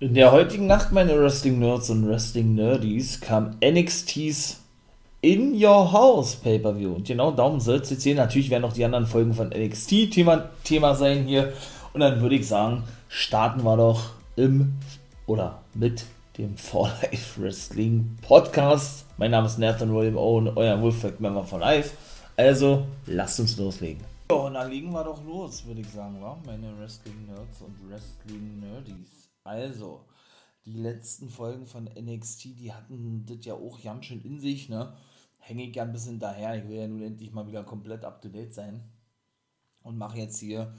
In der heutigen Nacht, meine Wrestling-Nerds und Wrestling-Nerdies, kam NXT's In Your House Pay-Per-View. Und genau darum soll es jetzt gehen. Natürlich werden auch die anderen Folgen von NXT Thema, Thema sein hier. Und dann würde ich sagen, starten wir doch im oder mit dem For Life Wrestling Podcast. Mein Name ist Nathan William Owen, euer Wolfpack-Member von Life. Also, lasst uns loslegen. Ja, und dann legen wir doch los, würde ich sagen, wa? meine Wrestling-Nerds und Wrestling-Nerdies. Also, die letzten Folgen von NXT, die hatten das ja auch ganz schön in sich, ne? Hänge ich ja ein bisschen daher. Ich will ja nun endlich mal wieder komplett up to date sein. Und mache jetzt hier,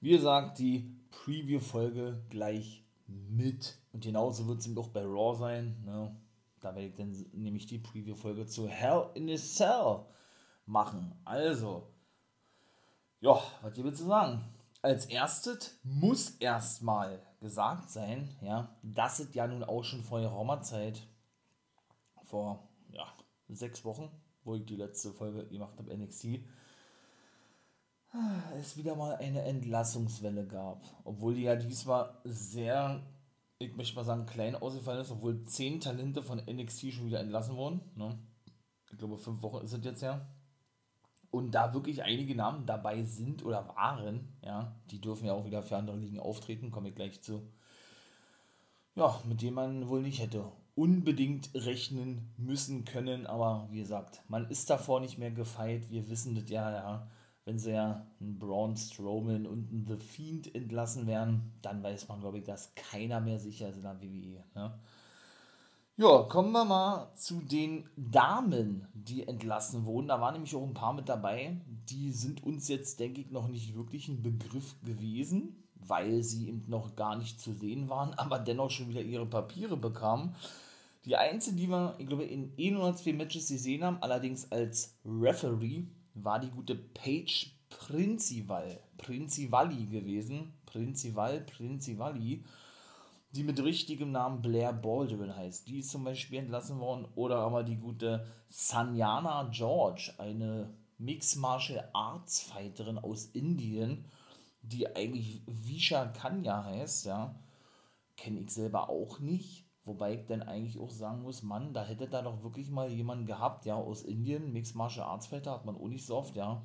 wie gesagt, die Preview-Folge gleich mit. Und genauso wird es eben auch bei Raw sein. Ne? Da werde ich dann nämlich die Preview-Folge zu Hell in a Cell machen. Also, ja, was hier willst du sagen? Als erstes muss erstmal gesagt sein, ja, dass es ja nun auch schon vor geraumer Zeit, vor ja, sechs Wochen, wo ich die letzte Folge gemacht habe, NXT, es wieder mal eine Entlassungswelle gab. Obwohl die ja diesmal sehr, ich möchte mal sagen, klein ausgefallen ist, obwohl zehn Talente von NXT schon wieder entlassen wurden. Ne? Ich glaube, fünf Wochen ist es jetzt ja. Und da wirklich einige Namen dabei sind oder waren, ja, die dürfen ja auch wieder für andere Ligen auftreten, komme ich gleich zu. Ja, mit dem man wohl nicht hätte unbedingt rechnen müssen können, aber wie gesagt, man ist davor nicht mehr gefeit. Wir wissen das ja, ja wenn sie ja einen Braun Strowman und einen The Fiend entlassen werden, dann weiß man, glaube ich, dass keiner mehr sicher ist in der WWE. Ne? Ja, kommen wir mal zu den Damen, die entlassen wurden. Da waren nämlich auch ein paar mit dabei. Die sind uns jetzt, denke ich, noch nicht wirklich ein Begriff gewesen, weil sie eben noch gar nicht zu sehen waren, aber dennoch schon wieder ihre Papiere bekamen. Die einzige, die wir, ich glaube, in 1 oder zwei Matches gesehen haben, allerdings als Referee, war die gute Paige Princival, Princivalli gewesen. Princival, Princivalli, die mit richtigem Namen Blair Baldwin heißt. Die ist zum Beispiel entlassen worden. Oder aber die gute Sanyana George, eine Mixed Martial Arts Fighterin aus Indien, die eigentlich Visha Kanya heißt, ja. Kenne ich selber auch nicht Wobei ich dann eigentlich auch sagen muss, Mann, da hätte da doch wirklich mal jemanden gehabt, ja, aus Indien, Mixed Martial Arts Fighter, hat man auch nicht so oft, ja.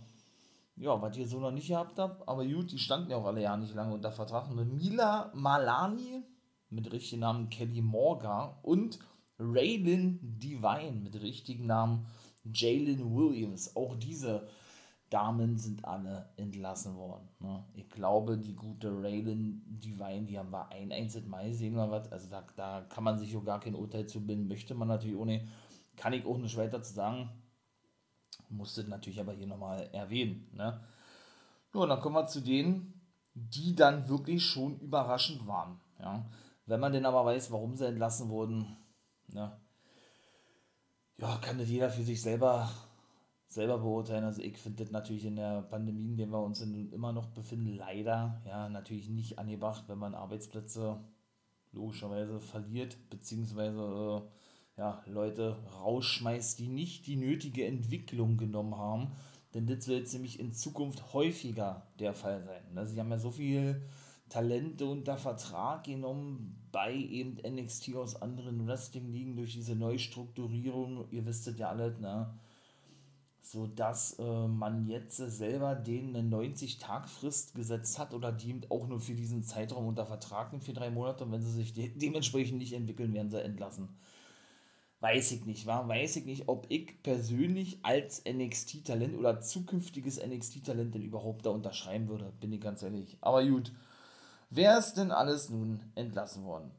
Ja, was ihr so noch nicht gehabt habt, aber gut, die standen ja auch alle ja nicht lange unter Vertrag. Mila Malani mit richtigen Namen Kelly Morga und Raylin Divine mit richtigen Namen Jalen Williams. Auch diese Damen sind alle entlassen worden. Ne? Ich glaube, die gute Raylan Divine, die haben wir ein einziges Mal gesehen oder was. Also da, da kann man sich auch gar kein Urteil zu bilden. Möchte man natürlich ohne, kann ich auch nicht weiter zu sagen. Musste natürlich aber hier nochmal erwähnen. Ne? Ja, dann kommen wir zu denen, die dann wirklich schon überraschend waren. Ja? Wenn man denn aber weiß, warum sie entlassen wurden, ne? ja, kann das jeder für sich selber selber beurteilen. Also ich finde das natürlich in der Pandemie, in der wir uns immer noch befinden, leider ja natürlich nicht angebracht, wenn man Arbeitsplätze logischerweise verliert, beziehungsweise äh, ja, Leute rausschmeißt, die nicht die nötige Entwicklung genommen haben. Denn das wird nämlich in Zukunft häufiger der Fall sein. Ne? Sie haben ja so viele Talente unter Vertrag genommen bei eben NXT aus anderen Wrestling-Ligen durch diese Neustrukturierung. Ihr wisst ja alle, ne? so dass äh, man jetzt selber denen eine 90-Tag-Frist gesetzt hat oder die auch nur für diesen Zeitraum unter Vertrag für drei Monate und wenn sie sich de dementsprechend nicht entwickeln, werden sie entlassen. Weiß ich nicht, war weiß ich nicht, ob ich persönlich als NXT-Talent oder zukünftiges NXT-Talent denn überhaupt da unterschreiben würde, bin ich ganz ehrlich. Aber gut, wer ist denn alles nun entlassen worden?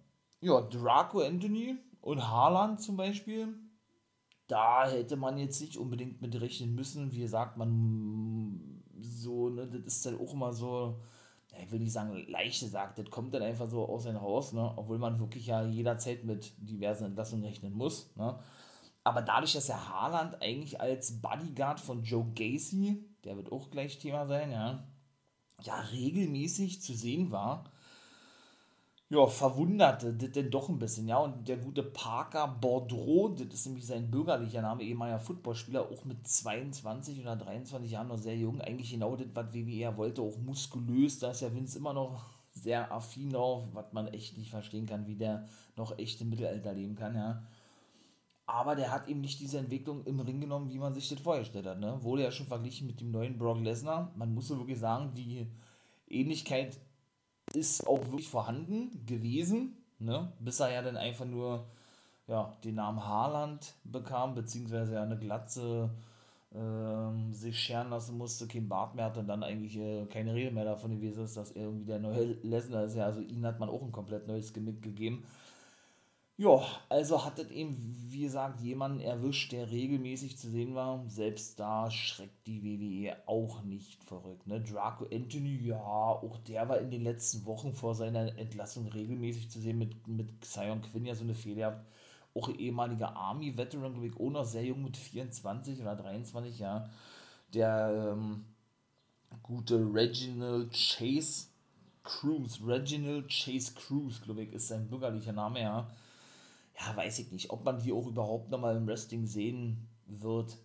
Ja, Draco Anthony und Haaland zum Beispiel, da hätte man jetzt nicht unbedingt mit rechnen müssen. Wie gesagt, man so, ne, das ist dann auch immer so, ich will nicht sagen leichte sagt, das kommt dann einfach so aus sein Haus, ne, obwohl man wirklich ja jederzeit mit diversen Entlassungen rechnen muss, ne. Aber dadurch, dass der Haaland eigentlich als Bodyguard von Joe Gacy, der wird auch gleich Thema sein, ja, ja regelmäßig zu sehen war, ja, verwunderte das denn doch ein bisschen, ja. Und der gute Parker Bordeaux, das ist nämlich sein bürgerlicher Name, ehemaliger Footballspieler, auch mit 22 oder 23 Jahren noch sehr jung, eigentlich genau das, was WWE wollte, auch muskulös, da ist ja Vince immer noch sehr affin drauf, was man echt nicht verstehen kann, wie der noch echt im Mittelalter leben kann, ja. Aber der hat eben nicht diese Entwicklung im Ring genommen, wie man sich das vorgestellt hat. Ne? Wurde ja schon verglichen mit dem neuen Brock Lesnar. Man muss so wirklich sagen, die Ähnlichkeit ist auch wirklich vorhanden gewesen, ne? bis er ja dann einfach nur ja, den Namen Haaland bekam, beziehungsweise eine Glatze ähm, sich scheren lassen musste, kein Bart mehr hat und dann eigentlich äh, keine Rede mehr davon gewesen ist, dass er irgendwie der neue Lesnar ist. Ja, also ihn hat man auch ein komplett neues Gimmick gegeben. Ja, also hat es eben, wie gesagt, jemanden erwischt, der regelmäßig zu sehen war. Selbst da schreckt die WWE auch nicht verrückt. Ne? Draco Anthony, ja, auch der war in den letzten Wochen vor seiner Entlassung regelmäßig zu sehen mit, mit Xion Quinn ja so eine Fehler auch ehemaliger Army-Veteran, glaube ich, auch noch sehr jung mit 24 oder 23, ja. Der ähm, gute Reginald Chase Cruz, Reginald Chase Cruz, glaube ich, ist sein bürgerlicher Name, ja. Ja, weiß ich nicht, ob man die auch überhaupt nochmal im Wrestling sehen wird.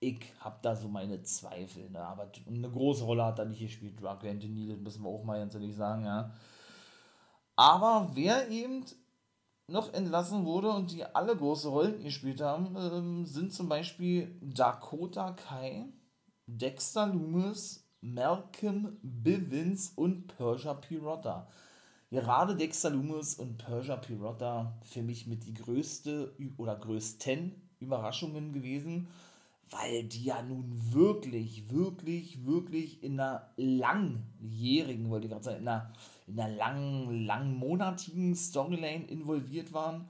Ich habe da so meine Zweifel, ne? aber eine große Rolle hat er nicht gespielt, Drake Anthony, das müssen wir auch mal ganz ehrlich sagen, ja. Aber wer eben noch entlassen wurde und die alle große Rollen gespielt haben, ähm, sind zum Beispiel Dakota Kai, Dexter Loomis, Malcolm Bivens und Persia Pirotta. Gerade Dexter Loomis und Persia Pirotta für mich mit die größte oder größten Überraschungen gewesen, weil die ja nun wirklich, wirklich, wirklich in einer langjährigen, wollte ich gerade sagen, in einer in einer langen, langmonatigen Storyline involviert waren,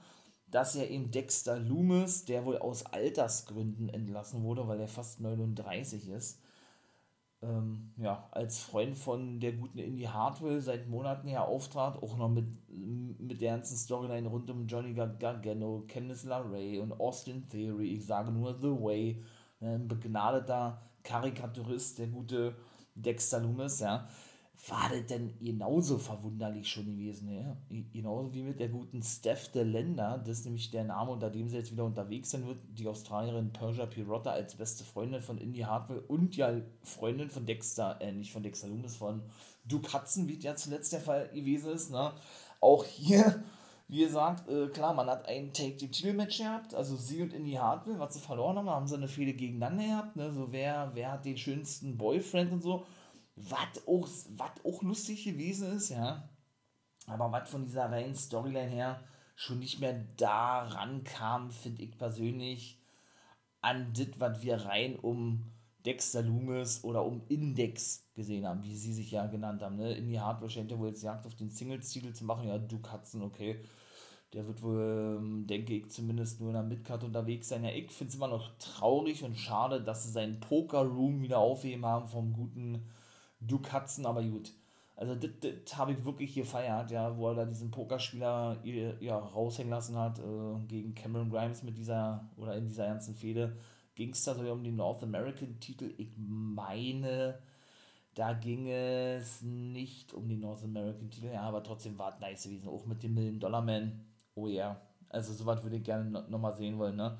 dass ja eben Dexter Loomis, der wohl aus Altersgründen entlassen wurde, weil er fast 39 ist, ähm, ja, als Freund von der guten Indie Hartwell seit Monaten her auftrat, auch noch mit, mit der ganzen Storyline rund um Johnny Gargano, Candice LeRae und Austin Theory, ich sage nur The Way, ne, ein begnadeter Karikaturist, der gute Dexter Loomis, ja, war das denn genauso verwunderlich schon gewesen, ja? Genauso wie mit der guten Steph Länder, das ist nämlich der Name, unter dem sie jetzt wieder unterwegs sein wird, die Australierin Persia Pirotta als beste Freundin von Indy Hartwell und ja Freundin von Dexter, äh, nicht von Dexter Loomis, von Duke Hudson, wie ja zuletzt der Fall gewesen ist, ne? Auch hier, wie gesagt, äh, klar, man hat ein Take-the-Title-Match gehabt, also sie und Indy Hartwell, was sie verloren haben, haben sie eine Fehde gegeneinander gehabt, ne? So wer, wer hat den schönsten Boyfriend und so was auch, auch lustig gewesen ist, ja. Aber was von dieser reinen Storyline her schon nicht mehr daran kam, finde ich persönlich, an das, was wir rein um Dexter Loomis oder um Index gesehen haben, wie sie sich ja genannt haben. Ne? In die Hardware scheint ja wohl jetzt Jagd auf den Singles-Titel zu machen. Ja, du Katzen, okay. Der wird wohl, ähm, denke ich, zumindest nur in der Midcard unterwegs sein. Ja, ich finde es immer noch traurig und schade, dass sie seinen Poker-Room wieder aufheben haben vom guten du Katzen, aber gut. Also das habe ich wirklich gefeiert, ja, wo er da diesen Pokerspieler ja, raushängen lassen hat äh, gegen Cameron Grimes mit dieser, oder in dieser ganzen Fehde. Ging es da sogar um den North American Titel? Ich meine, da ging es nicht um den North American Titel, ja, aber trotzdem war es nice gewesen, auch mit dem Million Dollar Man. Oh ja, yeah. also sowas würde ich gerne nochmal sehen wollen, ne?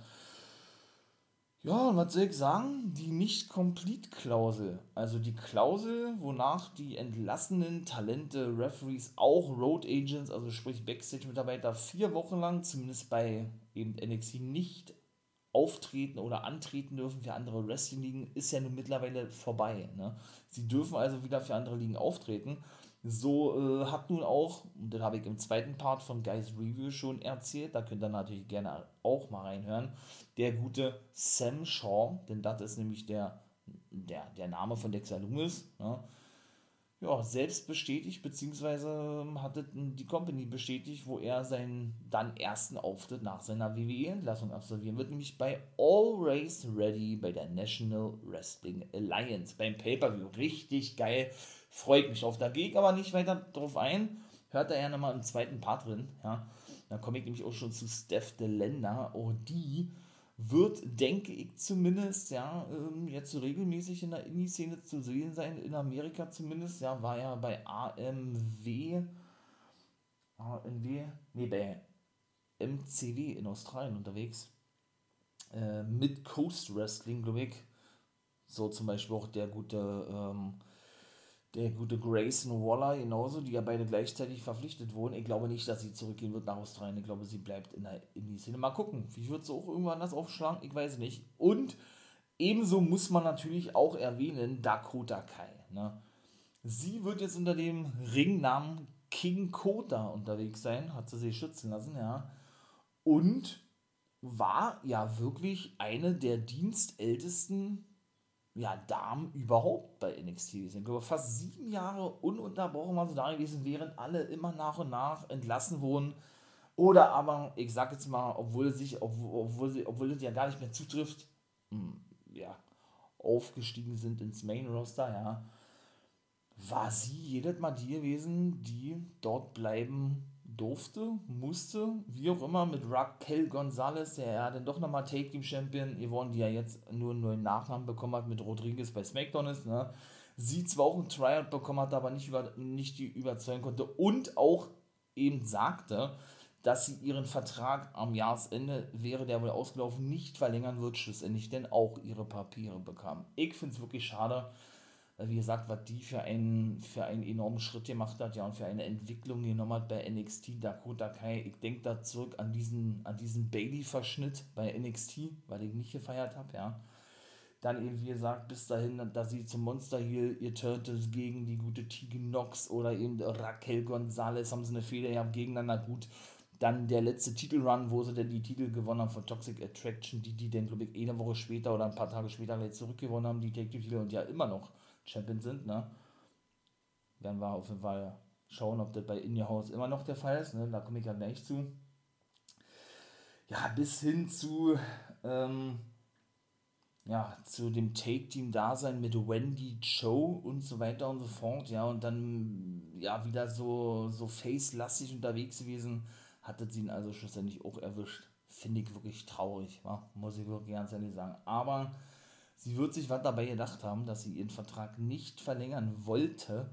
Ja, und was soll ich sagen? Die Nicht-Complete-Klausel. Also die Klausel, wonach die entlassenen Talente, Referees, auch Road Agents, also sprich Backstage-Mitarbeiter, vier Wochen lang, zumindest bei eben NXT, nicht auftreten oder antreten dürfen für andere Wrestling-Ligen, ist ja nun mittlerweile vorbei. Ne? Sie dürfen also wieder für andere Ligen auftreten. So äh, hat nun auch, und das habe ich im zweiten Part von Guys Review schon erzählt, da könnt ihr natürlich gerne auch mal reinhören, der gute Sam Shaw, denn das ist nämlich der, der, der Name von Dexter Loomis, ne? ja, selbst bestätigt, beziehungsweise ähm, hatte die Company bestätigt, wo er seinen dann ersten Auftritt nach seiner WWE-Entlassung absolvieren wird, nämlich bei All Race Ready bei der National Wrestling Alliance, beim Pay-Per-View. Richtig geil freut mich auf. Da gehe ich aber nicht weiter drauf ein. Hört da gerne mal im zweiten Part drin. Ja. Da komme ich nämlich auch schon zu Steph Länder. Auch die wird, denke ich zumindest, ja, ähm, jetzt regelmäßig in der Indie-Szene zu sehen sein, in Amerika zumindest, ja, war ja bei AMW, AMW, nee, bei MCW in Australien unterwegs, äh, mit Coast Wrestling, glaube ich, so zum Beispiel auch der gute, ähm, der gute Grayson Waller genauso, die ja beide gleichzeitig verpflichtet wurden. Ich glaube nicht, dass sie zurückgehen wird nach Australien. Ich glaube, sie bleibt in der Indie-Szene. Mal gucken, wie wird sie auch irgendwann das aufschlagen? Ich weiß nicht. Und ebenso muss man natürlich auch erwähnen, Dakota Kai. Ne? Sie wird jetzt unter dem Ringnamen King Kota unterwegs sein, hat sie sich schützen lassen, ja. Und war ja wirklich eine der dienstältesten ja, Damen überhaupt bei NXT gewesen. Ich glaube, fast sieben Jahre ununterbrochen waren sie da gewesen, während alle immer nach und nach entlassen wurden. Oder aber, ich sag jetzt mal, obwohl sich, obwohl, obwohl sie, obwohl es ja gar nicht mehr zutrifft, mh, hm, ja, aufgestiegen sind ins Main Roster, ja, war sie jedes Mal die gewesen, die dort bleiben durfte, musste, wie auch immer, mit Raquel Gonzalez, der ja dann doch nochmal Take Team Champion geworden, die ja jetzt nur einen neuen Nachnamen bekommen hat, mit Rodriguez bei SmackDown ist, ne? Sie zwar auch ein Tryout bekommen hat, aber nicht, über, nicht die überzeugen konnte und auch eben sagte, dass sie ihren Vertrag am Jahresende, wäre der wohl ausgelaufen, nicht verlängern wird, schlussendlich denn auch ihre Papiere bekam. Ich finde es wirklich schade, wie gesagt, was die für einen, für einen enormen Schritt gemacht hat, ja, und für eine Entwicklung genommen hat bei NXT Dakota Kai. Ich denke da zurück an diesen, an diesen Bailey-Verschnitt bei NXT, weil ich nicht gefeiert habe, ja. Dann eben, wie gesagt, bis dahin, dass sie zum Monster Heel ihr Turtles gegen die gute Tegan Nox oder eben Raquel Gonzalez haben sie eine Fehler ja gegeneinander gut. Dann der letzte Titelrun, wo sie dann die Titel gewonnen haben von Toxic Attraction, die die dann, glaube ich, eine Woche später oder ein paar Tage später zurückgewonnen haben, die Take-Titel und ja immer noch Champion sind, ne? Werden wir auf jeden Fall schauen, ob das bei In Your House immer noch der Fall ist, ne? Da komme ich ja gleich zu. Ja, bis hin zu, ähm, ja, zu dem Take-Team-Dasein mit Wendy Joe und so weiter und so fort, ja, und dann, ja, wieder so, so face-lastig unterwegs gewesen, hatte sie ihn also schlussendlich auch erwischt. Finde ich wirklich traurig, wa? muss ich wirklich ganz ehrlich sagen. Aber Sie wird sich was dabei gedacht haben, dass sie ihren Vertrag nicht verlängern wollte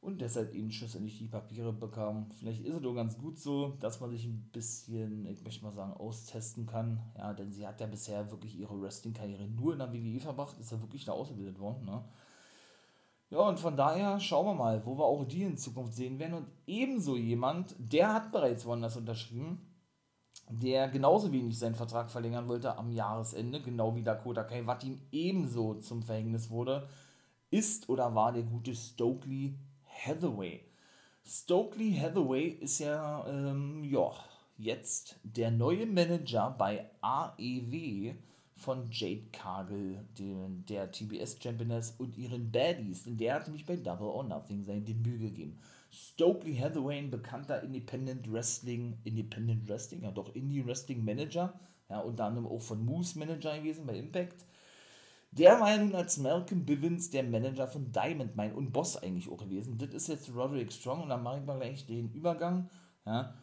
und deshalb eben schlussendlich die Papiere bekam. Vielleicht ist es doch ganz gut so, dass man sich ein bisschen, ich möchte mal sagen, austesten kann. Ja, denn sie hat ja bisher wirklich ihre Wrestling-Karriere nur in der WWE verbracht, ist ja wirklich da ausgebildet worden. Ne? Ja, und von daher schauen wir mal, wo wir auch die in Zukunft sehen werden. Und ebenso jemand, der hat bereits woanders unterschrieben, der genauso wenig seinen Vertrag verlängern wollte am Jahresende, genau wie Dakota Kai, was ihm ebenso zum Verhängnis wurde, ist oder war der gute Stokely Hathaway. Stokely Hathaway ist ja, ähm, ja, jetzt der neue Manager bei AEW von Jade Cargill, den, der TBS-Championess und ihren Baddies, denn der hat nämlich bei Double or Nothing sein Debüt gegeben. Stokely Hathaway, ein bekannter Independent Wrestling, Independent Wrestling, ja doch Indie Wrestling Manager, ja, unter anderem auch von Moose Manager gewesen bei Impact. Der war ja nun als Malcolm Bivens der Manager von Diamond Mine und Boss eigentlich auch gewesen. Das ist jetzt Roderick Strong und dann mache ich mal gleich den Übergang. Ja,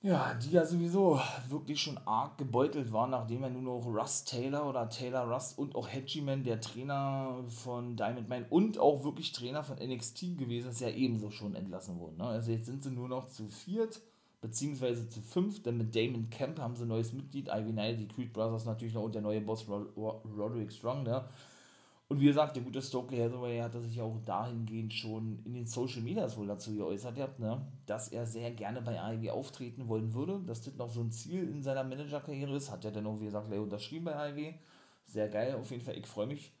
ja, die ja sowieso wirklich schon arg gebeutelt war, nachdem er nur noch Russ Taylor oder Taylor Russ und auch Hedgeman, der Trainer von Diamond Mine und auch wirklich Trainer von NXT gewesen ist, ja ebenso schon entlassen wurden. Ne? Also jetzt sind sie nur noch zu viert, beziehungsweise zu fünf, denn mit Damon Camp haben sie ein neues Mitglied, Ivy Knight, die Creed Brothers natürlich noch und der neue Boss Rod Roderick Strong, ne? Und wie gesagt, der gute Stokely Hathaway hat sich auch dahingehend schon in den Social Medias wohl dazu geäußert, gehabt, ne, dass er sehr gerne bei AEW auftreten wollen würde, dass das noch so ein Ziel in seiner Managerkarriere ist. Hat er dann auch, wie gesagt, unterschrieben bei AEW. Sehr geil, auf jeden Fall, ich freue mich.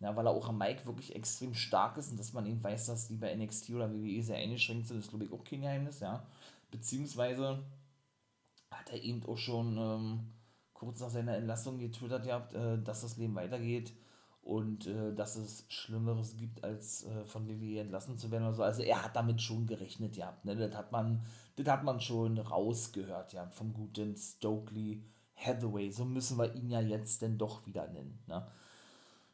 Ja, weil er auch am Mike wirklich extrem stark ist und dass man eben weiß, dass die bei NXT oder WWE sehr eingeschränkt sind, ist glaube ich auch kein Geheimnis, ja. Beziehungsweise hat er eben auch schon ähm, kurz nach seiner Entlassung getwittert gehabt, äh, dass das Leben weitergeht und äh, dass es Schlimmeres gibt, als äh, von WWE entlassen zu werden oder so. Also er hat damit schon gerechnet, ja. Ne? Das, hat man, das hat man schon rausgehört, ja, vom guten Stokely Hathaway. So müssen wir ihn ja jetzt denn doch wieder nennen. Ne?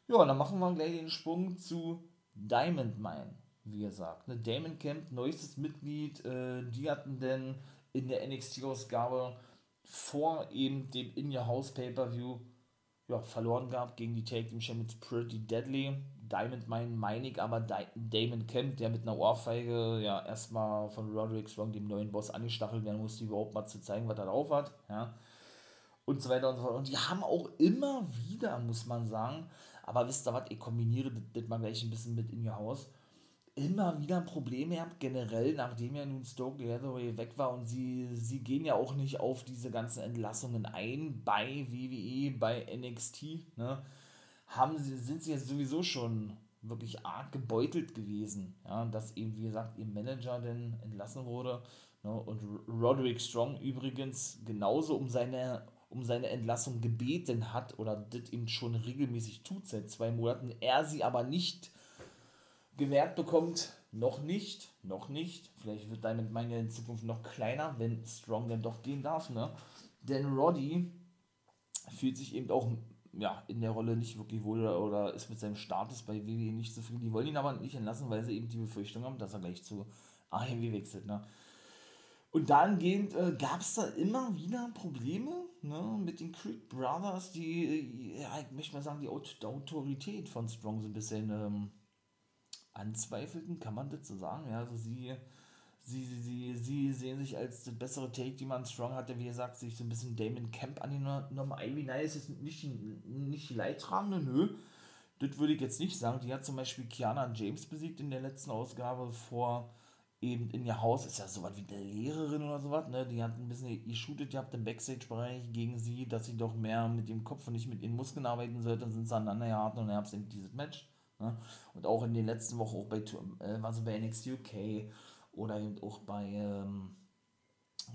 Ja, dann machen wir gleich den Sprung zu Diamond Mine, wie gesagt. Ne? Damon Camp, neuestes Mitglied, äh, die hatten denn in der NXT-Ausgabe vor eben dem In Your House Pay-Per-View ja, verloren gehabt gegen die Take Team Champions Pretty Deadly. Diamond Mine ich, aber Damon Kemp, der mit einer Ohrfeige ja erstmal von Roderick Strong, dem neuen Boss, angestachelt werden musste, überhaupt mal zu zeigen, was er drauf hat. Ja. Und so weiter und so fort. Und die haben auch immer wieder, muss man sagen, Aber wisst ihr was, ich kombiniere das mal gleich ein bisschen mit in ihr Haus. Immer wieder Probleme gehabt, generell, nachdem ja nun Stoke Hathaway weg war und sie, sie gehen ja auch nicht auf diese ganzen Entlassungen ein bei WWE, bei NXT, ne? Haben sie, sind sie jetzt sowieso schon wirklich arg gebeutelt gewesen, ja, dass eben, wie gesagt, ihr Manager denn entlassen wurde. Ne, und Roderick Strong übrigens genauso um seine, um seine Entlassung gebeten hat oder das ihm schon regelmäßig tut seit zwei Monaten, er sie aber nicht gewährt bekommt, noch nicht, noch nicht. Vielleicht wird damit meine in Zukunft noch kleiner, wenn Strong dann doch gehen darf, ne? Denn Roddy fühlt sich eben auch ja, in der Rolle nicht wirklich wohl oder, ist mit seinem Status bei WWE nicht zufrieden. Die wollen ihn aber nicht entlassen, weil sie eben die Befürchtung haben, dass er gleich zu AEW wechselt. Ne? Und dahingehend äh, gab es da immer wieder Probleme ne, mit den Creek Brothers, die, ja, ich möchte mal sagen, die Autorität von Strong so ein bisschen ähm, anzweifelten, kann man das so sagen? Ja, also sie sie, sie, sie, sehen sich als das bessere Take, die man Strong hatte, wie gesagt, sich so ein bisschen Damon Camp angenommen. Ivy Nice ist nicht nicht die Leidtragende, nö. Das würde ich jetzt nicht sagen. Die hat zum Beispiel Kiana James besiegt in der letzten Ausgabe vor eben in ihr Haus. Ist ja sowas wie eine Lehrerin oder sowas, ne? Die hat ein bisschen geshootet, ihr habt im Backstage-Bereich gegen sie, dass sie doch mehr mit dem Kopf und nicht mit den Muskeln arbeiten sollte. Dann sind sie aneinander geraten und dann habt ihr dieses Match. Ne? Und auch in den letzten Wochen, auch bei, äh, war sie bei NXT UK oder eben auch bei, ähm,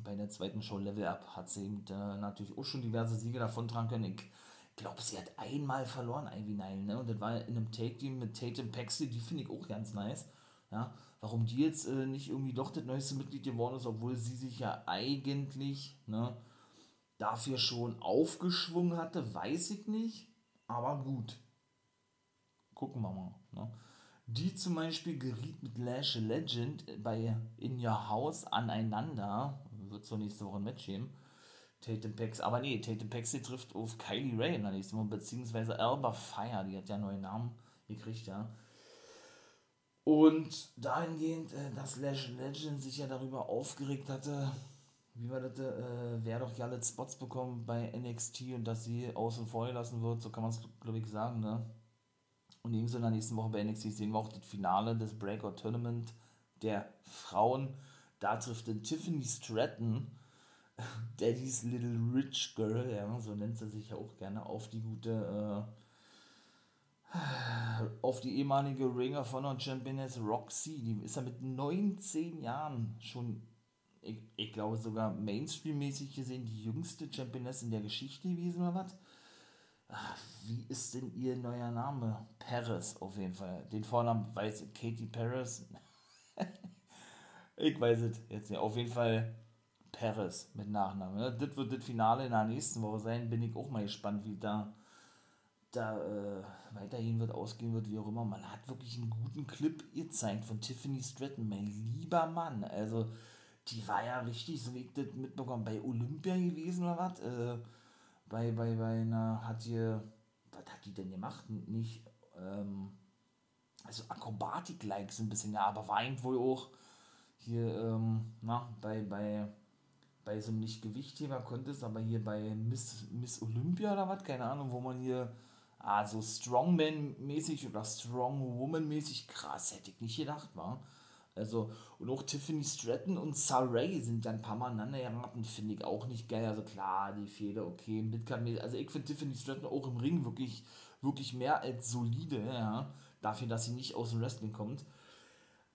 bei der zweiten Show Level Up hat sie eben äh, natürlich auch schon diverse Siege davon tragen können. Ich glaube, sie hat einmal verloren, Ivy Nile, ne? Und das war in einem Take-Team mit Tatum Paxley, die finde ich auch ganz nice. Ja, warum die jetzt äh, nicht irgendwie doch das neueste Mitglied geworden ist, obwohl sie sich ja eigentlich ne, dafür schon aufgeschwungen hatte, weiß ich nicht. Aber gut. Gucken wir mal. Ne? Die zum Beispiel geriet mit Lash Legend bei In Your House aneinander. Wird zur nächste Woche ein Match geben. Tatum Pax, aber nee, Tatum Paxi trifft auf Kylie Ray in der nächsten Woche, beziehungsweise Alba Fire, die hat ja einen neuen Namen gekriegt, ja. Und dahingehend, äh, dass Lash Legend sich ja darüber aufgeregt hatte, wie war das, äh, wer doch ja alle Spots bekommen bei NXT und dass sie außen vor gelassen wird, so kann man es, glaube ich, sagen, ne? Und ebenso in der nächsten Woche bei NXT sehen wir auch das Finale des Breakout Tournament der Frauen. Da trifft dann Tiffany Stratton, Daddy's Little Rich Girl, ja, so nennt sie sich ja auch gerne, auf die gute, äh, auf die ehemalige Ring of Honor Championess Roxy. Die ist ja mit 19 Jahren schon, ich, ich glaube sogar Mainstream-mäßig gesehen, die jüngste Championess in der Geschichte gewesen oder was Wie ist denn ihr neuer Name? Paris auf jeden Fall. Den Vornamen weiß ich, Katie Paris. ich weiß es jetzt nicht. Auf jeden Fall Paris mit Nachnamen. Ne? Das wird das Finale in der nächsten Woche sein. Bin ich auch mal gespannt, wie da, da äh, weiterhin wird, ausgehen wird, wie auch immer. Man hat wirklich einen guten Clip gezeigt von Tiffany Stratton, mein lieber Mann. Also, die war ja richtig, so wie ich das mitbekommen, bei Olympia gewesen oder was. Äh, bei, bei, bei einer, hat ihr, was hat die denn gemacht? Nicht, ähm, also Akrobatik-like so ein bisschen, ja, aber weint wohl auch hier, ähm, na, bei, bei, bei so einem Nicht-Gewichtheber konnte es, aber hier bei Miss, Miss Olympia oder was, keine Ahnung, wo man hier, ah, so Strongman-mäßig oder Strong-Woman-mäßig, krass, hätte ich nicht gedacht, war. Also, und auch Tiffany Stratton und Saray sind dann ein paar Mal aneinander geraten, finde ich auch nicht geil. Also klar, die Fehler, okay, Midcard, also ich finde Tiffany Stratton auch im Ring wirklich, wirklich mehr als solide, ja. Dafür, dass sie nicht aus dem Wrestling kommt.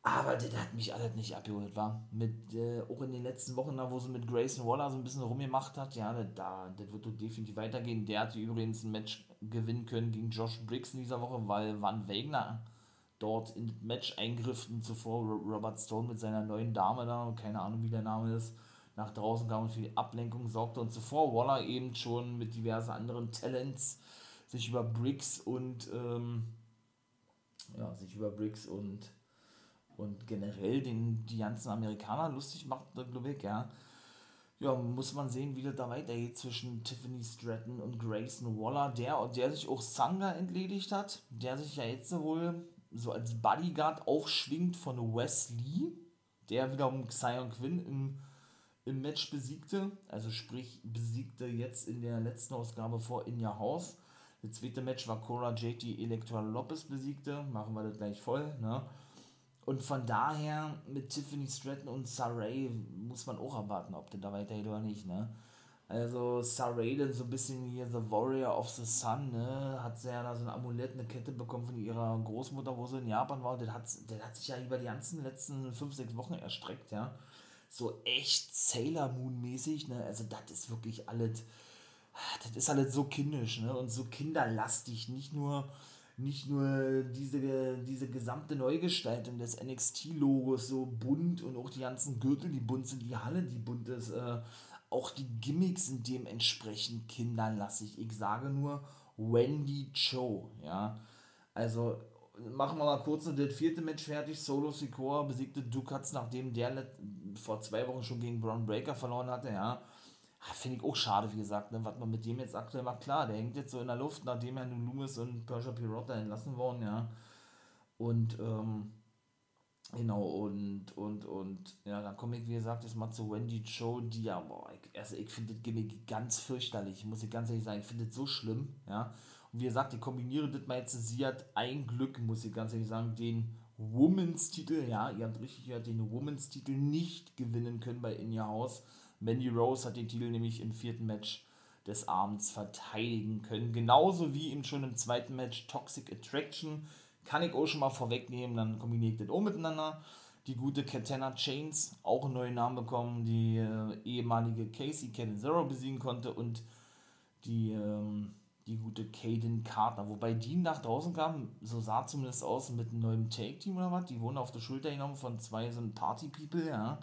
Aber das hat mich alles nicht abgeholt, war. Mit, äh, auch in den letzten Wochen, da, wo sie mit Grayson Waller so ein bisschen rumgemacht hat, ja, da, das wird definitiv weitergehen. Der hat übrigens ein Match gewinnen können gegen Josh Briggs in dieser Woche, weil Van Wegner dort in das Match eingriffen. Zuvor Robert Stone mit seiner neuen Dame da, keine Ahnung wie der Name ist, nach draußen kam und für die Ablenkung sorgte. Und zuvor Waller eben schon mit diversen anderen Talents sich über Briggs und ähm, ja, sich über Briggs und und generell den, die ganzen Amerikaner lustig macht, glaube ich, ja. Ja, muss man sehen, wie das da weitergeht zwischen Tiffany Stratton und Grayson Waller, der, der sich auch Sanga entledigt hat, der sich ja jetzt wohl so als Bodyguard aufschwingt von Wesley, der wiederum Xion Quinn im, im Match besiegte, also sprich besiegte jetzt in der letzten Ausgabe vor In Your House. Das zweite Match war Cora Jade, die Elektra Lopez besiegte. Machen wir das gleich voll. Ne? Und von daher mit Tiffany Stratton und Saray muss man auch erwarten, ob der da weitergeht oder nicht. Ne? Also Saray dann so ein bisschen hier The Warrior of the Sun, ne? Hat sie ja da so ein Amulett, eine Kette bekommen von ihrer Großmutter, wo sie in Japan war. Das hat, hat sich ja über die ganzen letzten 5, 6 Wochen erstreckt, ja. So echt Sailor Moon mäßig, ne? Also das ist wirklich alles, das ist alles so kindisch, ne? Und so kinderlastig, nicht nur nicht nur diese, diese gesamte Neugestaltung des NXT-Logos so bunt und auch die ganzen Gürtel, die bunt sind, die Halle, die bunt ist, äh, auch die Gimmicks sind dementsprechend kinderlassig. Ich sage nur Wendy Cho, ja. Also machen wir mal kurz das vierte Match fertig. Solo Sikoa besiegte Dukatz, nachdem der vor zwei Wochen schon gegen Braun Breaker verloren hatte, ja. Ah, finde ich auch schade, wie gesagt, ne, was man mit dem jetzt aktuell macht. Klar, der hängt jetzt so in der Luft, nachdem er nun Loomis und Persia Pirotta entlassen worden, ja. Und, ähm, Genau, und, und, und, ja, dann komme ich, wie gesagt, jetzt mal zu Wendy Joe, die ja, boah, also ich finde das Gimmick ganz fürchterlich, muss ich ganz ehrlich sagen, ich finde das so schlimm, ja. Und wie gesagt, ich kombiniere das mal jetzt, sie hat ein Glück, muss ich ganz ehrlich sagen, den Women's Titel, ja, ihr habt richtig gehört, den Women's Titel nicht gewinnen können bei In Your House. Mandy Rose hat den Titel nämlich im vierten Match des Abends verteidigen können, genauso wie eben schon im zweiten Match Toxic Attraction kann ich auch schon mal vorwegnehmen, dann kombiniere ich das auch miteinander. Die gute Katana Chains, auch einen neuen Namen bekommen, die äh, ehemalige Casey Cat Zero besiegen konnte und die, ähm, die gute Caden Carter. Wobei die nach draußen kam, so sah zumindest aus, mit einem neuen Take-Team oder was. Die wurden auf der Schulter genommen von zwei so Party-People, ja.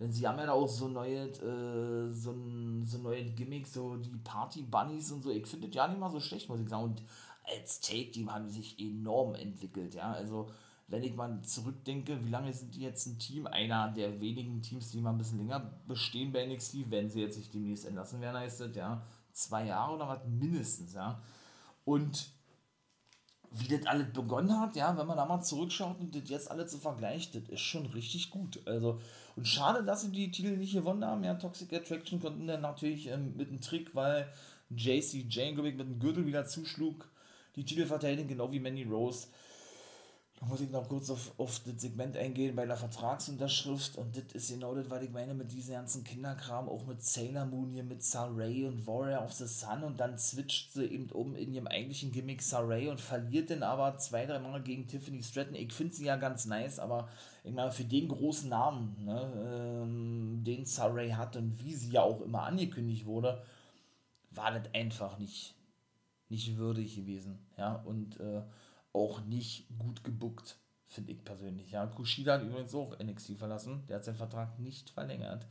Denn sie haben ja da auch so neue, äh, so, ein, so neue Gimmicks, so die Party-Bunnies und so. Ich finde das ja nicht mal so schlecht, muss ich sagen. Und als Take-Team haben die sich enorm entwickelt, ja. Also, wenn ich mal zurückdenke, wie lange sind die jetzt ein Team? Einer der wenigen Teams, die mal ein bisschen länger bestehen bei NXT, wenn sie jetzt sich demnächst entlassen werden, heißt das, ja. Zwei Jahre oder was mindestens, ja. Und wie das alles begonnen hat, ja, wenn man da mal zurückschaut und das jetzt alles so vergleicht, das ist schon richtig gut. Also, und schade, dass sie die Titel nicht gewonnen haben. Ja, Toxic Attraction konnten dann natürlich ähm, mit einem Trick, weil JC Jane, glaube ich, mit dem Gürtel wieder zuschlug, die Titel verteidigen, genau wie Manny Rose. Da muss ich noch kurz auf, auf das Segment eingehen bei der Vertragsunterschrift. Und das ist genau das, was ich meine mit diesem ganzen Kinderkram, auch mit Sailor Moon hier, mit Saray und Warrior of the Sun. Und dann switcht sie eben um in ihrem eigentlichen Gimmick Saray und verliert dann aber zwei, drei Mal gegen Tiffany Stratton. Ich finde sie ja ganz nice, aber ich meine, für den großen Namen, ne, ähm, den Saray hat und wie sie ja auch immer angekündigt wurde, war das einfach nicht, nicht würdig gewesen. Ja, und äh, auch nicht gut gebuckt, finde ich persönlich. Ja, Kushida hat übrigens auch NXT verlassen. Der hat seinen Vertrag nicht verlängert.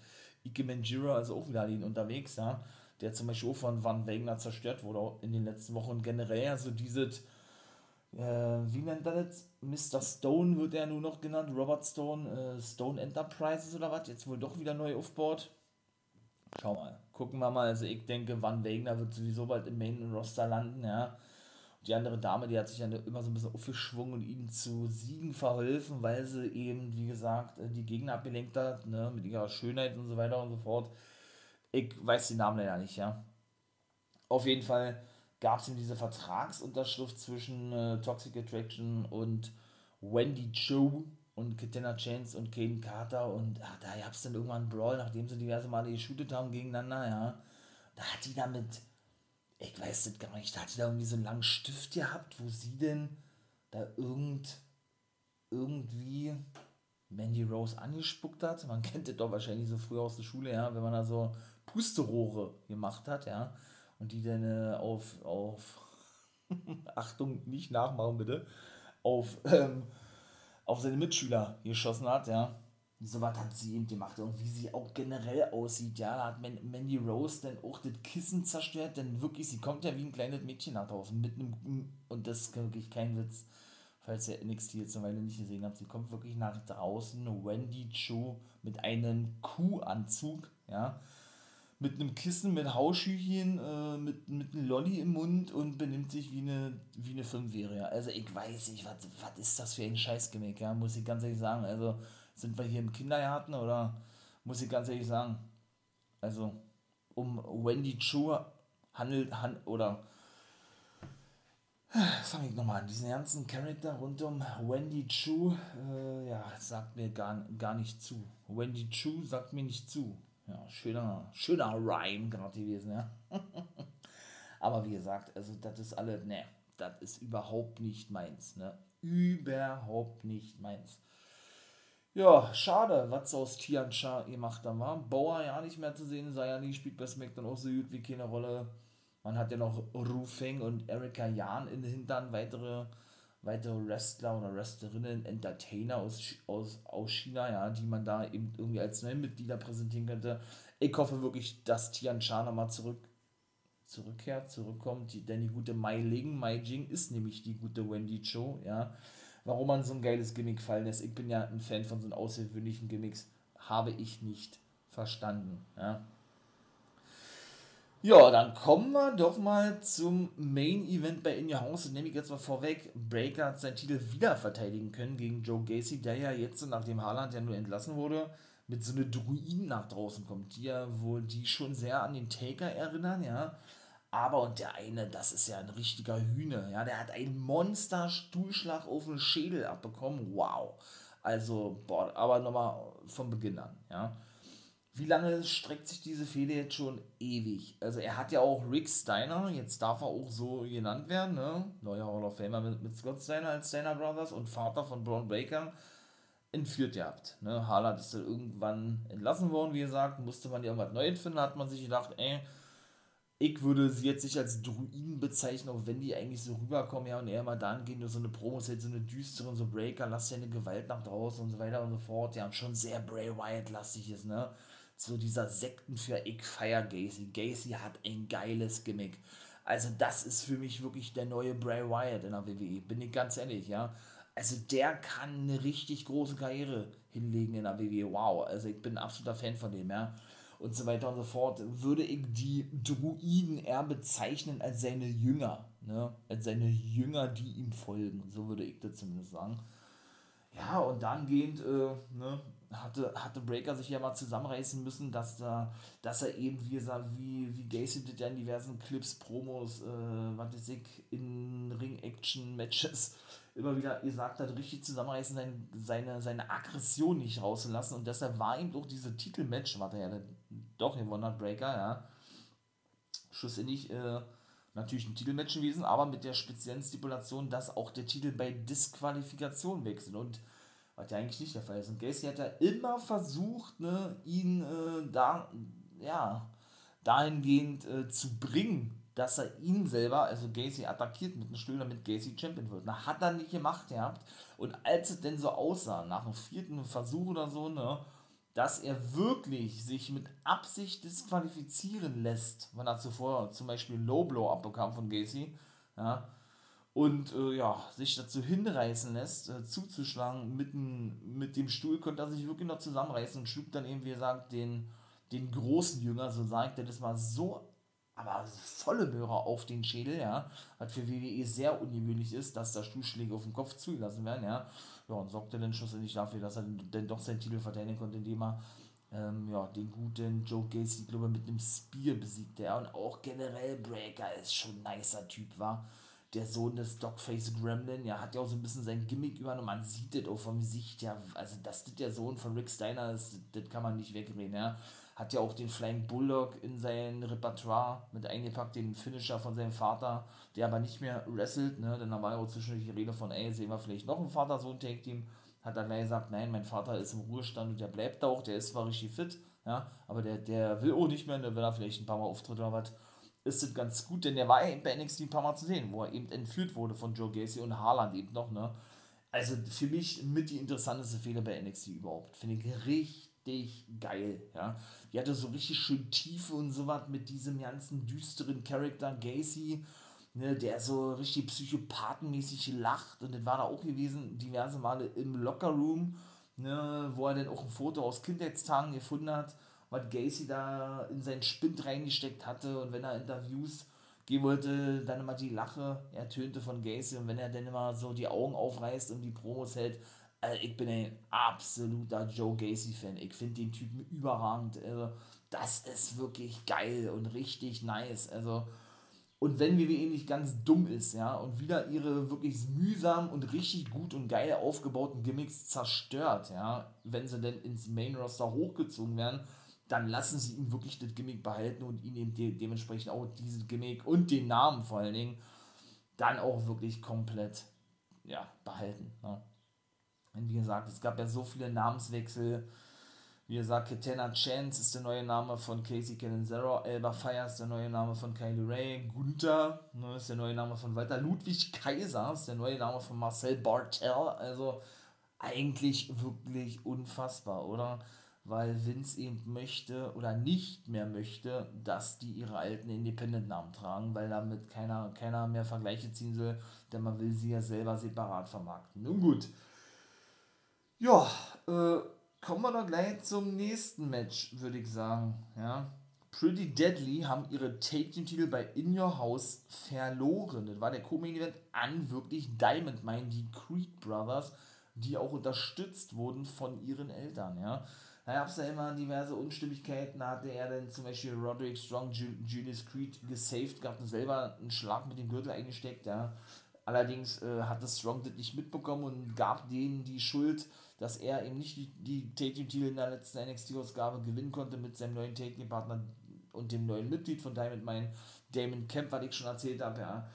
Ike Manjira also auch wieder unterwegs, ja. Der zum Beispiel auch von Van Wegner zerstört wurde in den letzten Wochen. Und generell, also dieses, äh, wie nennt er das? Mr. Stone wird er nur noch genannt, Robert Stone, äh, Stone Enterprises oder was, jetzt wohl doch wieder neu aufgebaut. Schau mal, gucken wir mal. Also ich denke, Van Wegner wird sowieso bald im Main Roster landen, ja. Die andere Dame, die hat sich ja immer so ein bisschen aufgeschwungen und ihnen zu Siegen verholfen, weil sie eben, wie gesagt, äh, die Gegner abgelenkt hat, ne, mit ihrer Schönheit und so weiter und so fort. Ich weiß den Namen leider nicht, ja. Auf jeden Fall gab es eben diese Vertragsunterschrift zwischen äh, Toxic Attraction und Wendy Joe und Katana Chance und Caden Carter und ach, da gab es dann irgendwann einen Brawl, nachdem sie diverse Male geshootet haben gegeneinander, ja. Da hat die damit ich weiß das gar nicht, da hat die da irgendwie so einen langen Stift gehabt, wo sie denn da irgend, irgendwie Mandy Rose angespuckt hat. Man kennt das doch wahrscheinlich so früher aus der Schule, ja, wenn man da so Pusterohre gemacht hat, ja, und die dann äh, auf, auf Achtung, nicht nachmachen bitte, auf, ähm, auf seine Mitschüler geschossen hat, ja so was hat sie eben gemacht? Und wie sie auch generell aussieht, ja, da hat Mandy Rose dann auch das Kissen zerstört, denn wirklich, sie kommt ja wie ein kleines Mädchen nach draußen mit einem, und das ist wirklich kein Witz, falls ihr NXT jetzt eine Weile nicht gesehen habt, sie kommt wirklich nach draußen, Wendy Cho mit einem Kuhanzug, ja, mit einem Kissen, mit Hauschüchen, äh, mit, mit einem Lolli im Mund und benimmt sich wie eine, wie eine Fünfjährige. Also ich weiß nicht, was, ist das für ein Scheißgimmick, ja, muss ich ganz ehrlich sagen, also sind wir hier im Kindergarten oder muss ich ganz ehrlich sagen, also um Wendy Chu handelt, hand, oder fange ich nochmal an. Diesen ganzen Charakter rund um Wendy Chu, äh, ja, sagt mir gar, gar nicht zu. Wendy Chu sagt mir nicht zu. Ja, schöner, schöner Rhyme gerade gewesen, ja. Aber wie gesagt, also das ist alle, ne, das ist überhaupt nicht meins, ne. Überhaupt nicht meins. Ja, schade, was aus Tian Cha gemacht haben war. Bauer ja nicht mehr zu sehen, nie, spielt bei SmackDown auch so gut wie keine Rolle. Man hat ja noch Ru Feng und Erika Jan in den Hintern, weitere, weitere Wrestler oder Wrestlerinnen, Entertainer aus, aus, aus China, ja, die man da eben irgendwie als neue Mitglieder präsentieren könnte. Ich hoffe wirklich, dass Tian Cha nochmal zurück, zurückkehrt, zurückkommt, die, denn die gute Mai Ling, Mai Jing ist nämlich die gute Wendy Cho, ja. Warum man so ein geiles Gimmick fallen lässt, ich bin ja ein Fan von so außergewöhnlichen Gimmicks, habe ich nicht verstanden, ja. Ja, dann kommen wir doch mal zum Main Event bei In Your House. nehme ich jetzt mal vorweg. Breaker hat seinen Titel wieder verteidigen können gegen Joe Gacy, der ja jetzt, nachdem Haaland ja nur entlassen wurde, mit so einer Druiden nach draußen kommt, die ja wohl, die schon sehr an den Taker erinnern, ja. Aber und der eine, das ist ja ein richtiger Hühner, ja. Der hat einen Monster-Stuhlschlag auf den Schädel abbekommen. Wow. Also, boah, aber nochmal von Beginn an, ja wie lange streckt sich diese Fehde jetzt schon ewig? Also er hat ja auch Rick Steiner, jetzt darf er auch so genannt werden, ne? Neuer Hall of Famer mit, mit Scott Steiner als Steiner Brothers und Vater von Braun Breaker entführt gehabt. Ne? Haaland ist dann irgendwann entlassen worden, wie gesagt, musste man ja irgendwas Neues finden, hat man sich gedacht, ey, ich würde sie jetzt nicht als Druiden bezeichnen, auch wenn die eigentlich so rüberkommen, ja, und er mal dann gehen, so eine Promos, halt so eine düstere, so Breaker, lass ja eine Gewalt nach draußen und so weiter und so fort, ja, und schon sehr Bray Wyatt-lastig ist, ne? so dieser Sekten für ich feier Gacy. Gacy hat ein geiles Gimmick. Also das ist für mich wirklich der neue Bray Wyatt in der WWE, bin ich ganz ehrlich, ja. Also der kann eine richtig große Karriere hinlegen in der WWE. Wow, also ich bin ein absoluter Fan von dem, ja. Und so weiter und so fort. Würde ich die Druiden eher bezeichnen als seine Jünger, ne? Als seine Jünger, die ihm folgen. So würde ich das zumindest sagen. Ja, und dann gehend, äh, ne, hatte, hatte Breaker sich ja mal zusammenreißen müssen, dass, da, dass er eben, wie gesagt, wie, wie Gacy das ja in diversen Clips, Promos, äh, was weiß ich, in Ring-Action-Matches immer wieder gesagt hat, richtig zusammenreißen, seine, seine, seine Aggression nicht rauszulassen. Und deshalb war ihm doch diese Titelmatch, was er ja doch gewonnen hat, Breaker, ja, schlussendlich äh, natürlich ein Titelmatch gewesen, aber mit der speziellen Stipulation, dass auch der Titel bei Disqualifikation wechselt. Und was ja eigentlich nicht der Fall ist. Und Gacy hat ja immer versucht, ne, ihn äh, da, ja, dahingehend äh, zu bringen, dass er ihn selber, also Gacy, attackiert mit einem Stuhl, damit Gacy Champion wird. Na, hat er nicht gemacht gehabt. Und als es denn so aussah, nach dem vierten Versuch oder so, ne, dass er wirklich sich mit Absicht disqualifizieren lässt, wenn er zuvor zum Beispiel Low Blow abbekam von Gacy, ja, und äh, ja, sich dazu hinreißen lässt, äh, zuzuschlagen mit, mit dem Stuhl, konnte er sich wirklich noch zusammenreißen und schlug dann eben, wie gesagt, den, den großen Jünger, so sagt er das mal, so, aber volle Möhre auf den Schädel, ja, was für WWE sehr ungewöhnlich ist, dass da Stuhlschläge auf den Kopf zugelassen werden, ja, ja, und sorgte dann schlussendlich dafür, dass er dann doch seinen Titel verteidigen konnte, indem er ähm, ja, den guten Joe Gacy, glaube ich, mit einem Spear besiegte, ja, und auch generell Breaker ist schon ein nicer Typ, war der Sohn des Dogface Gremlin, ja, hat ja auch so ein bisschen sein Gimmick übernommen. Man sieht das auch vom Gesicht, ja, also dass das der Sohn von Rick Steiner ist, das kann man nicht wegreden, ja. Hat ja auch den Flying Bulldog in sein Repertoire mit eingepackt, den Finisher von seinem Vater, der aber nicht mehr wrestelt, ne, denn da war ja auch zwischendurch die Rede von, ey, sehen wir vielleicht noch einen Vater-Sohn-Take-Team. Hat er gleich gesagt, nein, mein Vater ist im Ruhestand und der bleibt auch, der ist zwar richtig fit, ja, aber der, der will auch nicht mehr, der will er vielleicht ein paar Mal auftritt oder was ist es ganz gut, denn der war ja eben bei NXT ein paar Mal zu sehen, wo er eben entführt wurde von Joe Gacy und Haaland eben noch, ne? Also für mich mit die interessanteste Fehler bei NXT überhaupt. Finde ich richtig geil, ja. Die hatte so richtig schön Tiefe und so was mit diesem ganzen düsteren Charakter Gacy, ne, der so richtig psychopathenmäßig lacht und das war da auch gewesen, diverse Male im Lockerroom, ne, wo er dann auch ein Foto aus Kindheitstagen gefunden hat was Gacy da in seinen Spind reingesteckt hatte und wenn er Interviews gehen wollte, dann immer die Lache ertönte von Gacy und wenn er dann immer so die Augen aufreißt und die Promos hält, also ich bin ein absoluter Joe Gacy-Fan. Ich finde den Typen überragend. Also, das ist wirklich geil und richtig nice. Also, Und wenn WWE nicht ganz dumm ist, ja, und wieder ihre wirklich mühsam und richtig gut und geil aufgebauten Gimmicks zerstört, ja, wenn sie denn ins Main Roster hochgezogen werden, dann lassen sie ihn wirklich das Gimmick behalten und ihn eben de dementsprechend auch dieses Gimmick und den Namen vor allen Dingen dann auch wirklich komplett ja, behalten. Ne? Wie gesagt, es gab ja so viele Namenswechsel. Wie gesagt, Katana Chance ist der neue Name von Casey Catanzaro, Elba Fire ist der neue Name von Kylie Ray, Gunther ne, ist der neue Name von Walter, Ludwig Kaiser ist der neue Name von Marcel Bartel. Also eigentlich wirklich unfassbar, oder? weil Vince eben möchte oder nicht mehr möchte, dass die ihre alten Independent-Namen tragen, weil damit keiner, keiner mehr Vergleiche ziehen soll, denn man will sie ja selber separat vermarkten. Nun gut. Ja, äh, kommen wir doch gleich zum nächsten Match, würde ich sagen. Ja. Pretty Deadly haben ihre Take-Team-Titel bei In Your House verloren. Das war der Co-Main-Event an wirklich Diamond Mine, die Creed Brothers, die auch unterstützt wurden von ihren Eltern. Ja. Da gab es ja immer diverse Unstimmigkeiten. Da hatte er dann zum Beispiel Roderick Strong, Julius Creed gesaved gehabt und selber einen Schlag mit dem Gürtel eingesteckt. Ja. Allerdings äh, hatte Strong das nicht mitbekommen und gab denen die Schuld, dass er eben nicht die, die Take-Team-Titel in der letzten NXT-Ausgabe gewinnen konnte mit seinem neuen Take-Team-Partner und dem neuen Mitglied von Diamond Mine, Damon Kemp, was ich schon erzählt habe. Ja.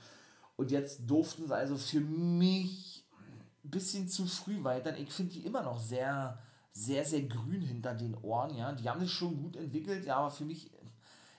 Und jetzt durften sie also für mich ein bisschen zu früh weiter. Ich finde die immer noch sehr sehr, sehr grün hinter den Ohren, ja. Die haben sich schon gut entwickelt, ja, aber für mich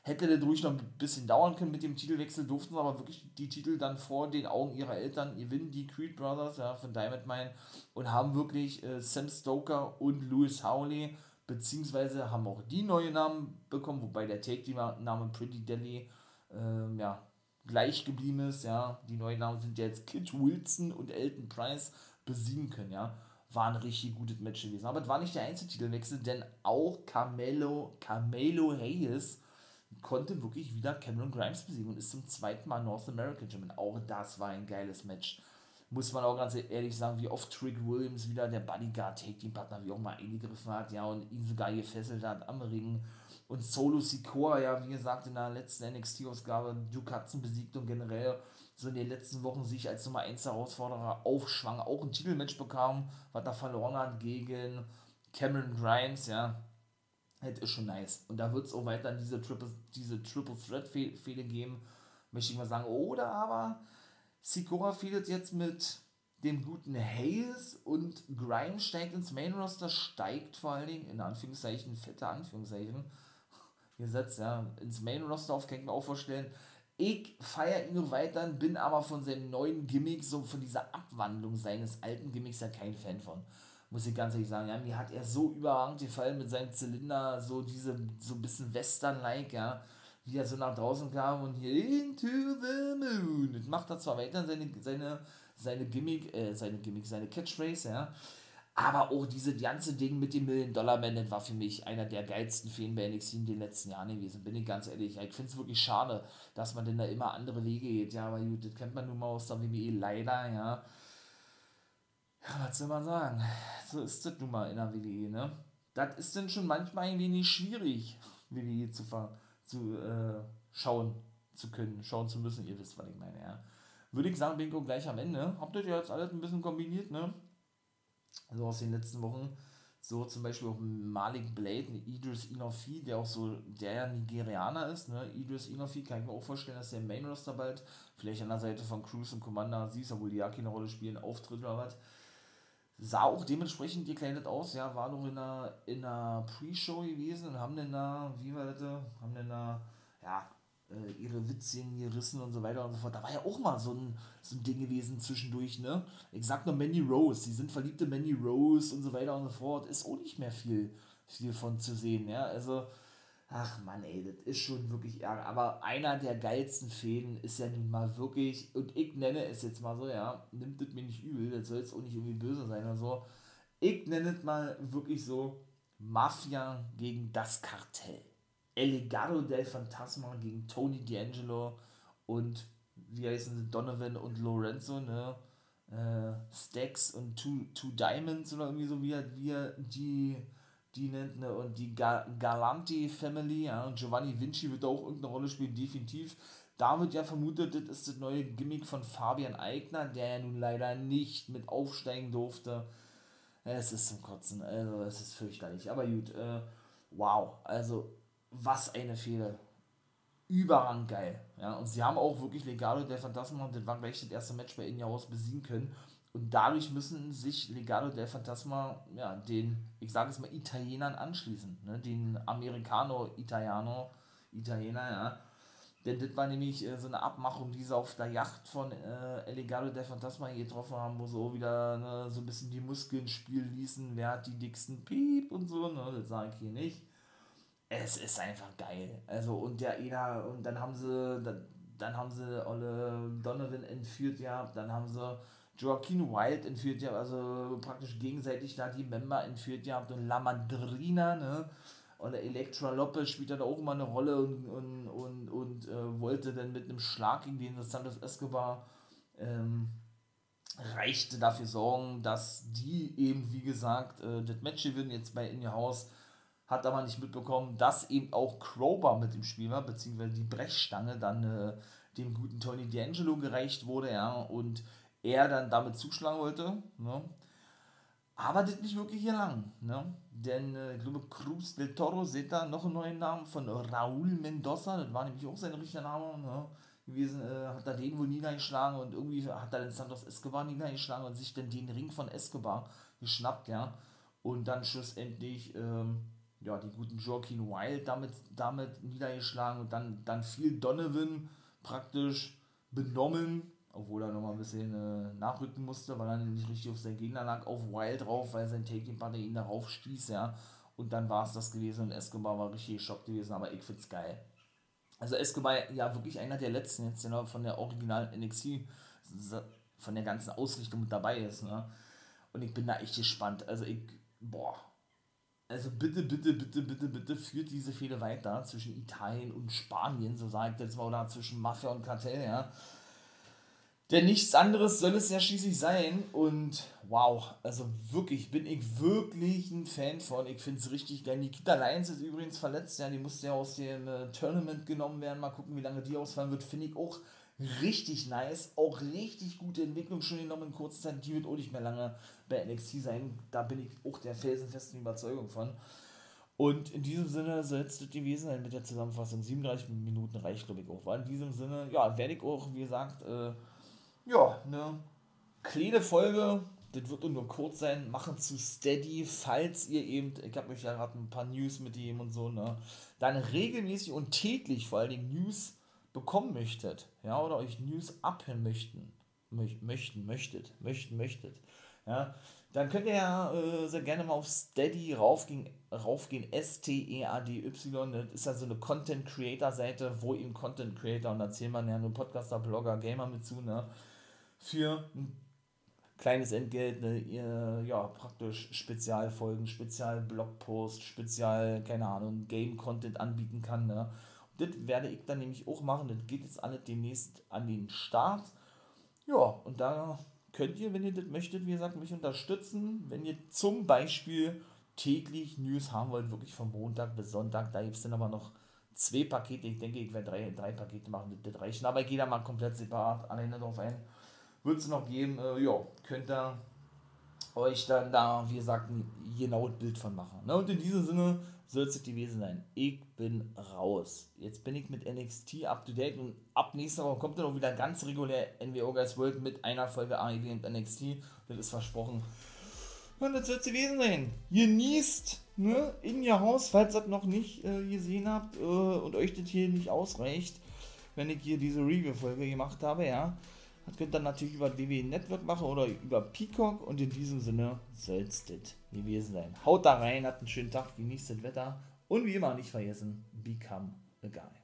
hätte der durch noch ein bisschen dauern können mit dem Titelwechsel, durften aber wirklich die Titel dann vor den Augen ihrer Eltern gewinnen, die Creed Brothers, ja, von Diamond Mine, und haben wirklich äh, Sam Stoker und Louis Howley, beziehungsweise haben auch die neue Namen bekommen, wobei der Take-Name Pretty Deadly, äh, ja, gleich geblieben ist, ja. Die neuen Namen sind jetzt Kit Wilson und Elton Price besiegen können, ja war ein richtig gutes Match gewesen. Aber es war nicht der einzige Titelwechsel, denn auch Carmelo, Carmelo Hayes konnte wirklich wieder Cameron Grimes besiegen und ist zum zweiten Mal North American Champion. Auch das war ein geiles Match. Muss man auch ganz ehrlich sagen, wie oft Trick Williams wieder der Bodyguard Take Team Partner wie auch mal eingegriffen hat, ja, und ihn sogar gefesselt hat am Ring. Und Solo Sikoa, ja, wie gesagt, in der letzten NXT-Ausgabe Duke Hudson besiegt und generell so in den letzten Wochen sich als Nummer 1 Herausforderer aufschwang, auch ein Titelmatch bekam, was er verloren hat gegen Cameron Grimes, ja. Das ist schon nice. Und da wird es auch weiter diese Triple, diese Triple Threat Fehde geben, möchte ich mal sagen. Oder aber Sikora fehlt jetzt mit dem guten Hayes und Grimes steigt ins Main Roster, steigt vor allen Dingen, in Anführungszeichen, fette Anführungszeichen, gesetzt, ja, ins Main Roster auf, kann ich mir auch vorstellen, ich feiere ihn noch weiter, bin aber von seinem neuen Gimmick, so von dieser Abwandlung seines alten Gimmicks ja kein Fan von. Muss ich ganz ehrlich sagen. Ja, mir hat er so überragend gefallen mit seinem Zylinder, so diese, so ein bisschen Western-like, ja. Wie er so nach draußen kam und hier into the moon. Das macht er zwar weiter seine, seine, seine Gimmick, äh, seine Gimmick, seine Catchphrase, ja. Aber auch diese ganze Ding mit dem Million-Dollar-Man, das war für mich einer der geilsten Fäden bei NXT in den letzten Jahren gewesen, bin ich ganz ehrlich. Ich finde es wirklich schade, dass man denn da immer andere Wege geht. Ja, aber gut, das kennt man nun mal aus der WWE leider, ja. Ja, was soll man sagen? So ist das nun mal in der WWE, ne? Das ist dann schon manchmal ein wenig schwierig, WWE zu, zu äh, schauen zu können, schauen zu müssen. Ihr wisst, was ich meine, ja. Würde ich sagen, Bingo gleich am Ende. Habt ihr jetzt alles ein bisschen kombiniert, ne? so aus den letzten Wochen, so zum Beispiel auch Malik Blade, Idris Inofi, der auch so der Nigerianer ist, ne? Idris Inofi kann ich mir auch vorstellen, dass der Main Roster bald, vielleicht an der Seite von Cruz und Commander Aziz, obwohl die Yaki eine Rolle spielen, auftritt oder was. Sah auch dementsprechend gekleidet aus, ja, war noch in einer, in einer Pre-Show gewesen und haben denn da, wie war das, haben denn da, ja, äh, ihre Witzchen gerissen und so weiter und so fort. Da war ja auch mal so ein, so ein Ding gewesen zwischendurch, ne? Ich sag nur Manny Rose, sie sind verliebte Manny Rose und so weiter und so fort. Ist auch nicht mehr viel, viel von zu sehen, ja? Also, ach man, ey, das ist schon wirklich ärger. Aber einer der geilsten Fäden ist ja nun mal wirklich, und ich nenne es jetzt mal so, ja, nimmt das mir nicht übel, das soll jetzt auch nicht irgendwie böse sein oder so. Ich nenne es mal wirklich so Mafia gegen das Kartell. El Legado del Fantasma gegen Tony D'Angelo und wie heißen sie, Donovan und Lorenzo, ne? Äh, Stacks und Two, Two Diamonds oder irgendwie so, wie wie die, die nennt, ne? Und die Ga Galanti Family, ja, und Giovanni Vinci wird da auch irgendeine Rolle spielen, definitiv. Da wird ja vermutet, das ist das neue Gimmick von Fabian Eigner, der ja nun leider nicht mit aufsteigen durfte. Es ist zum Kotzen, also es ist fürchterlich. Aber gut, äh, wow, also was eine Fehde. Überrang geil. Ja, und sie haben auch wirklich Legado del Fantasma, und das war gleich das erste Match bei Injaus besiegen können. Und dadurch müssen sich Legado del Fantasma ja, den, ich sage es mal, Italienern anschließen. Ne? Den Americano-Italiano, Italiener, ja. Denn das war nämlich äh, so eine Abmachung, die sie auf der Yacht von äh, El Legado del Fantasma getroffen haben, wo sie auch wieder ne, so ein bisschen die Muskeln spielen ließen. Wer hat die dicksten Piep und so, ne? Das sage ich hier nicht. Es ist einfach geil. Also, und der Ena, und dann haben sie, dann, dann haben sie Olle Donovan entführt, ja, dann haben sie Joaquin Wild entführt ja, also praktisch gegenseitig da die Member entführt ja, und La Madrina, ne? Oder Elektra Lopez spielt da auch immer eine Rolle und, und, und, und äh, wollte dann mit einem Schlag gegen den Santos Escobar ähm, reichte dafür sorgen, dass die eben, wie gesagt, äh, das Match gewinnen jetzt bei In Your House. Hat aber nicht mitbekommen, dass eben auch Crowbar mit im Spiel war, beziehungsweise die Brechstange dann äh, dem guten Tony D'Angelo gereicht wurde, ja, und er dann damit zuschlagen wollte. Ne? Aber das nicht wirklich hier lang. Ne? Denn äh, ich glaube, Cruz del Toro, seht da noch einen neuen Namen von Raúl Mendoza, das war nämlich auch sein richtiger Name ne? gewesen, äh, hat er den wohl niedergeschlagen und irgendwie hat er den Santos Escobar niedergeschlagen und sich dann den Ring von Escobar geschnappt, ja. Und dann schlussendlich, ähm, ja, die guten Joaquin Wild damit, damit niedergeschlagen und dann, dann fiel Donovan praktisch benommen obwohl er nochmal ein bisschen äh, nachrücken musste, weil er nicht richtig auf seinen Gegner lag, auf Wild drauf, weil sein Taking-Partner ihn darauf stieß, ja. Und dann war es das gewesen und Escobar war richtig geschockt gewesen, aber ich find's geil. Also Escobar ja wirklich einer der letzten jetzt, der von der originalen NXT, von der ganzen Ausrichtung mit dabei ist, ne. Und ich bin da echt gespannt. Also ich, boah, also bitte, bitte, bitte, bitte, bitte führt diese Fehde weiter zwischen Italien und Spanien, so sagt jetzt mal, oder zwischen Mafia und Kartell, ja. Denn nichts anderes soll es ja schließlich sein. Und wow, also wirklich, bin ich wirklich ein Fan von. Ich finde es richtig geil. Nikita Lyons ist übrigens verletzt. Ja, die musste ja aus dem äh, Tournament genommen werden. Mal gucken, wie lange die ausfallen wird. Finde ich auch richtig nice. Auch richtig gute Entwicklung schon genommen in kurzer Zeit. Die wird auch nicht mehr lange bei NXT sein. Da bin ich auch der felsenfesten Überzeugung von. Und in diesem Sinne soll es gewesen sein mit der Zusammenfassung. 37 Minuten reicht, glaube ich, auch. War in diesem Sinne, ja, werde ich auch, wie gesagt, äh, ja, eine kleine Folge, das wird nur kurz sein, machen zu Steady, falls ihr eben, ich habe euch ja gerade ein paar News mit ihm und so, ne, dann regelmäßig und täglich vor allen Dingen News bekommen möchtet, ja, oder euch News abhören möchten, möchten, möchtet, möchten, möchtet, ja, dann könnt ihr ja äh, sehr gerne mal auf Steady raufgehen, raufgehen S-T-E-A-D-Y. Das ist ja so eine Content Creator Seite, wo eben Content Creator und da zählen man ja nur Podcaster, Blogger, Gamer mit zu, ne? Für ein kleines Entgelt, ne, ja, praktisch Spezialfolgen, Spezial-Blogpost, Spezial, keine Ahnung, Game-Content anbieten kann. Ne? Das werde ich dann nämlich auch machen. Das geht jetzt alle demnächst an den Start. Ja, und da könnt ihr, wenn ihr das möchtet, wie gesagt, mich unterstützen. Wenn ihr zum Beispiel täglich News haben wollt, wirklich von Montag bis Sonntag, da gibt es dann aber noch zwei Pakete. Ich denke, ich werde drei, drei Pakete machen, das reichen. Aber ich gehe da mal komplett separat alleine drauf ein wird es noch geben. Äh, ja, könnt ihr euch dann da, wie gesagt, ein genaues Bild von machen. Ne? Und in diesem Sinne soll es gewesen sein. Ich bin raus. Jetzt bin ich mit NXT up to date und ab nächster Woche kommt dann auch wieder ganz regulär NWO Guys World mit einer Folge AEW und NXT. Das ist versprochen. Und das soll es gewesen sein. Genießt ne, in ihr Haus, falls ihr das noch nicht äh, gesehen habt äh, und euch das hier nicht ausreicht, wenn ich hier diese Review-Folge gemacht habe, ja. Das könnt ihr natürlich über WWE Network machen oder über Peacock und in diesem Sinne soll es das gewesen sein. Haut da rein, habt einen schönen Tag, genießt das Wetter und wie immer nicht vergessen, become a guy.